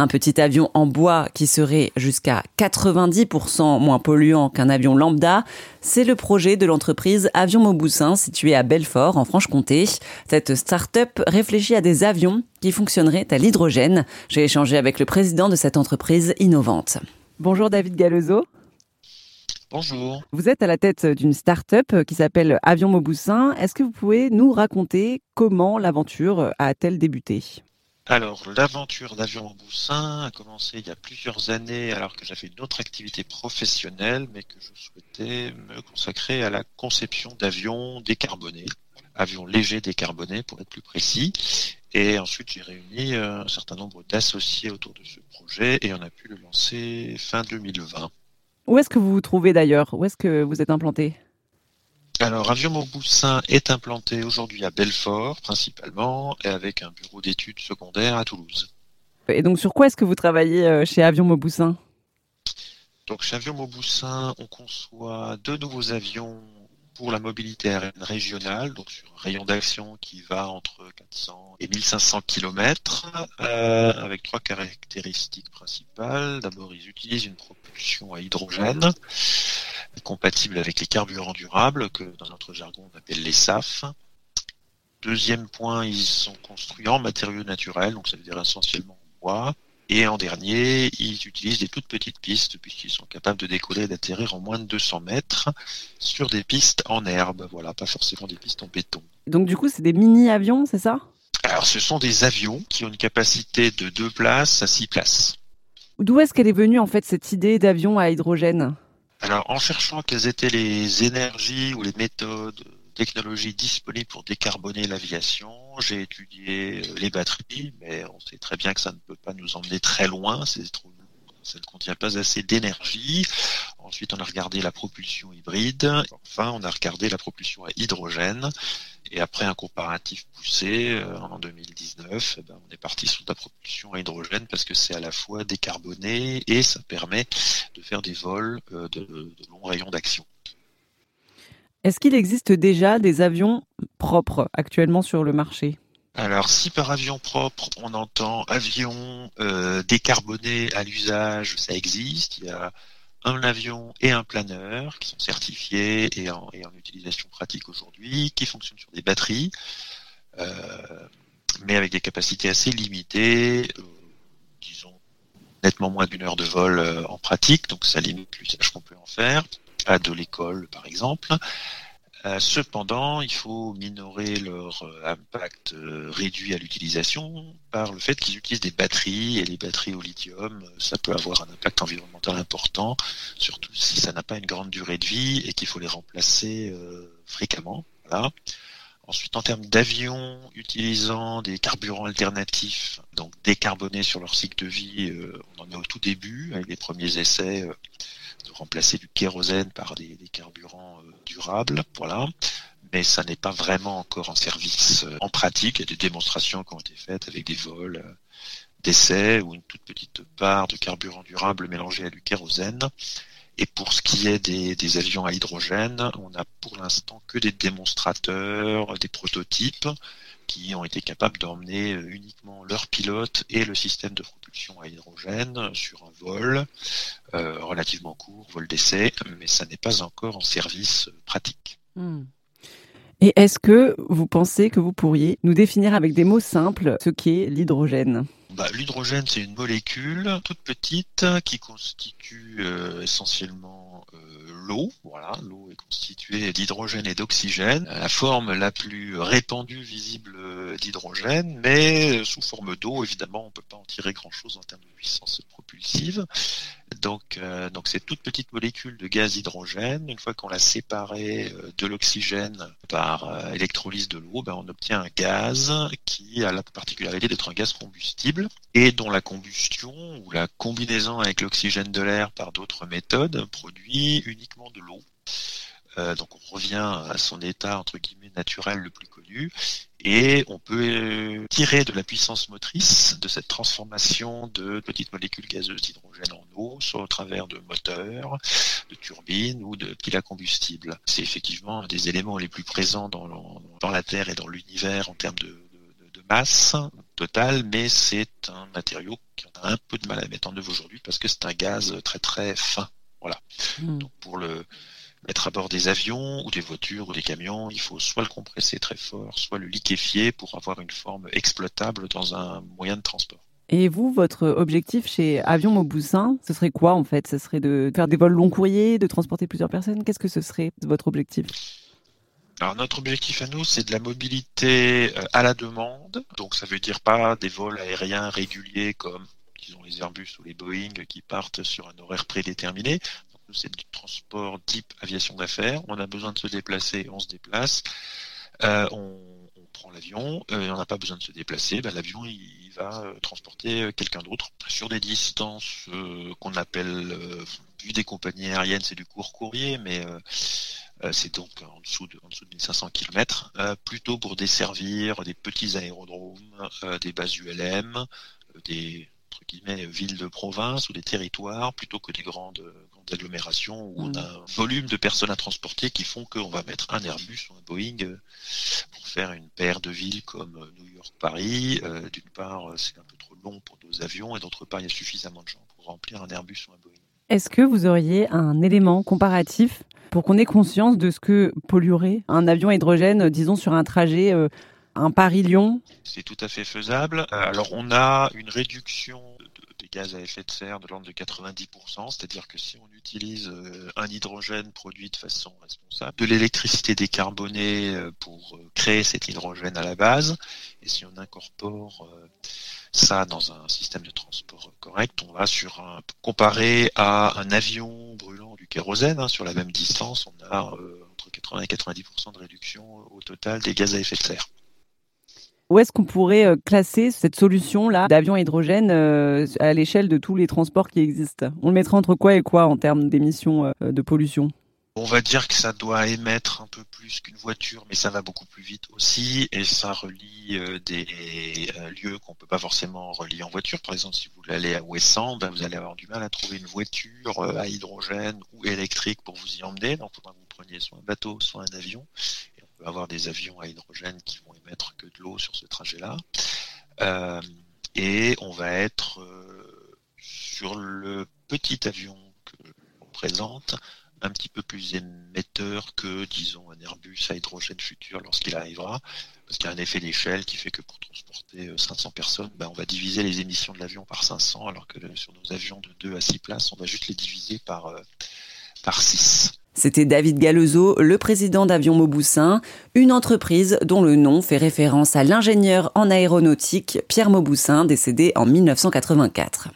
Un petit avion en bois qui serait jusqu'à 90% moins polluant qu'un avion lambda, c'est le projet de l'entreprise Avion Mauboussin située à Belfort en Franche-Comté. Cette start-up réfléchit à des avions qui fonctionneraient à l'hydrogène. J'ai échangé avec le président de cette entreprise innovante. Bonjour David Galezo. Bonjour. Vous êtes à la tête d'une start-up qui s'appelle Avion Mauboussin. Est-ce que vous pouvez nous raconter comment l'aventure a-t-elle débuté? Alors, l'aventure d'Avion Mauboussin a commencé il y a plusieurs années alors que j'avais une autre activité professionnelle, mais que je souhaitais me consacrer à la conception d'avions décarbonés, avions légers décarbonés pour être plus précis. Et ensuite, j'ai réuni euh, un certain nombre d'associés autour de ce projet et on a pu le lancer fin 2020. Où est-ce que vous vous trouvez d'ailleurs? Où est-ce que vous êtes implanté? Alors, Avion Mauboussin est implanté aujourd'hui à Belfort, principalement, et avec un bureau d'études secondaires à Toulouse. Et donc, sur quoi est-ce que vous travaillez euh, chez Avion Mauboussin Donc, chez Avion Mauboussin, on conçoit deux nouveaux avions pour la mobilité aérienne régionale, donc sur un rayon d'action qui va entre 400 et 1500 km, euh, avec trois caractéristiques principales. D'abord, ils utilisent une propulsion à hydrogène, compatible avec les carburants durables, que dans notre jargon on appelle les SAF. Deuxième point, ils sont construits en matériaux naturels, donc ça veut dire essentiellement en bois. Et en dernier, ils utilisent des toutes petites pistes puisqu'ils sont capables de décoller et d'atterrir en moins de 200 mètres sur des pistes en herbe. Voilà, pas forcément des pistes en béton. Donc du coup, c'est des mini-avions, c'est ça? Alors, ce sont des avions qui ont une capacité de 2 places à 6 places. D'où est-ce qu'elle est venue en fait cette idée d'avion à hydrogène? Alors, en cherchant quelles étaient les énergies ou les méthodes technologies disponibles pour décarboner l'aviation. J'ai étudié euh, les batteries, mais on sait très bien que ça ne peut pas nous emmener très loin. C'est trop ça ne contient pas assez d'énergie. Ensuite, on a regardé la propulsion hybride. Enfin, on a regardé la propulsion à hydrogène. Et après un comparatif poussé euh, en 2019, eh ben, on est parti sur la propulsion à hydrogène parce que c'est à la fois décarboné et ça permet de faire des vols euh, de, de longs rayons d'action. Est-ce qu'il existe déjà des avions propres actuellement sur le marché? Alors, si par avion propre, on entend avion euh, décarboné à l'usage, ça existe. Il y a un avion et un planeur qui sont certifiés et en, utilisation pratique aujourd'hui, qui fonctionnent sur des batteries, euh, mais avec des capacités assez limitées, euh, disons nettement moins d'une heure de vol en pratique, donc ça limite l'usage qu'on peut en faire de l'école par exemple. Euh, cependant, il faut minorer leur euh, impact euh, réduit à l'utilisation par le fait qu'ils utilisent des batteries et les batteries au lithium, ça peut avoir un impact environnemental important, surtout si ça n'a pas une grande durée de vie et qu'il faut les remplacer fréquemment. Ensuite, en termes d'avions utilisant des carburants alternatifs, donc décarbonés sur leur cycle de vie, on en est au tout début avec les premiers essais remplacer du kérosène par des, carburants euh, durables, voilà. Mais ça n'est pas vraiment encore en service euh, en pratique. Il y a des démonstrations qui ont été faites avec des vols euh, d'essai ou une toute petite part de carburant durable mélangé à du kérosène. Et pour ce qui est des, avions à hydrogène, on a pour l'instant que des démonstrateurs, des prototypes qui ont été capables d'emmener uniquement leur pilote et le système de propulsion à hydrogène sur un vol euh, relativement court, vol d'essai, mais ça n'est pas encore en service pratique. Hmm. Et est-ce que vous pensez que vous pourriez nous définir avec des mots simples ce qu'est l'hydrogène? Bah, L'hydrogène, c'est une molécule toute petite qui constitue euh, essentiellement euh, l'eau. Voilà, l'eau est constituée d'hydrogène et d'oxygène. La forme la plus répandue visible d'hydrogène, mais sous forme d'eau, évidemment, on ne peut pas en tirer grand-chose en termes de puissance propulsive. Donc, euh, donc c'est toute petite molécule de gaz hydrogène. Une fois qu'on l'a séparée euh, de l'oxygène par euh, électrolyse de l'eau, ben, on obtient un gaz qui a la particularité d'être un gaz combustible et dont la combustion ou la combinaison avec l'oxygène de l'air par d'autres méthodes produit uniquement de l'eau. Euh, donc on revient à son état entre guillemets naturel le plus connu et on peut euh, tirer de la puissance motrice de cette transformation de petites molécules gazeuses d'hydrogène en eau, soit au travers de moteurs, de turbines ou de piles à combustible. C'est effectivement un des éléments les plus présents dans, dans la Terre et dans l'univers en termes de, masse totale, mais c'est un matériau qu'on a un peu de mal à mettre en œuvre aujourd'hui parce que c'est un gaz très très fin. Voilà. Hmm. Donc pour le mettre à bord des avions ou des voitures ou des camions, il faut soit le compresser très fort, soit le liquéfier pour avoir une forme exploitable dans un moyen de transport. Et vous, votre objectif chez Avion Mauboussin, ce serait quoi en fait? Ce serait de faire des vols long courriers, de transporter plusieurs personnes? Qu'est-ce que ce serait votre objectif? Alors notre objectif à nous, c'est de la mobilité euh, à la demande. Donc ça veut dire pas des vols aériens réguliers comme disons les Airbus ou les Boeing qui partent sur un horaire prédéterminé. C'est du transport type aviation d'affaires. On a besoin de se déplacer, on se déplace. Euh, on, prend l'avion, euh, on n'a pas besoin de se déplacer. Ben, l'avion il, va transporter quelqu'un d'autre sur des distances qu'on appelle, vu des compagnies aériennes, c'est du court courrier, mais euh, c'est donc en dessous de, en dessous de 1500 km, euh, plutôt pour desservir des petits aérodromes, euh, des bases ULM, des entre guillemets, villes de province ou des territoires plutôt que des grandes, grandes agglomérations où on a un volume de personnes à transporter qui font qu'on va mettre un Airbus ou un Boeing pour faire une paire de villes comme New York-Paris. D'une part, c'est un peu trop long pour nos avions et d'autre part, il y a suffisamment de gens pour remplir un Airbus ou un Boeing. Est-ce que vous auriez un élément comparatif pour qu'on ait conscience de ce que polluerait un avion à hydrogène, disons, sur un trajet, euh, un Paris-Lyon C'est tout à fait faisable. Euh, alors, on a une réduction des gaz à effet de serre de l'ordre de 90%, c'est-à-dire que si on utilise euh, un hydrogène produit de façon responsable, de l'électricité décarbonée pour créer cet hydrogène à la base, et si on incorpore ça dans un système de transport correct, on va sur un comparé à un avion brûlant du kérosène hein, sur la même distance, on a euh, entre 80 et 90% de réduction au total des gaz à effet de serre. Où est-ce qu'on pourrait euh, classer cette solution-là d'avion hydrogène euh, à l'échelle de tous les transports qui existent? On le mettrait entre quoi et quoi en termes d'émissions de pollution? On va dire que ça doit émettre un peu plus qu'une voiture, mais ça va beaucoup plus vite aussi, et ça relie euh, des euh, lieux qu'on peut pas forcément relier en voiture. Par exemple, si vous aller à Ouessant, ben, vous allez avoir du mal à trouver une voiture euh, à hydrogène ou électrique pour vous y emmener. Donc, faudra que vous preniez soit un bateau, soit un avion. Peut avoir des avions à hydrogène qui vont émettre que de l'eau sur ce trajet-là. et on va être sur le petit avion que l'on présente un petit peu plus émetteur que, disons, un Airbus à hydrogène futur lorsqu'il arrivera, parce qu'il y a un effet d'échelle qui fait que pour transporter 500 euh, personnes, ben, on va diviser les émissions de l'avion par 500, alors que sur nos avions de 2 à 6 places, on va juste les diviser par, euh, par 6. C'était David Galezo, le président d'Avion Mauboussin, une entreprise dont le nom fait référence à l'ingénieur en aéronautique Pierre Mauboussin, décédé en 1984.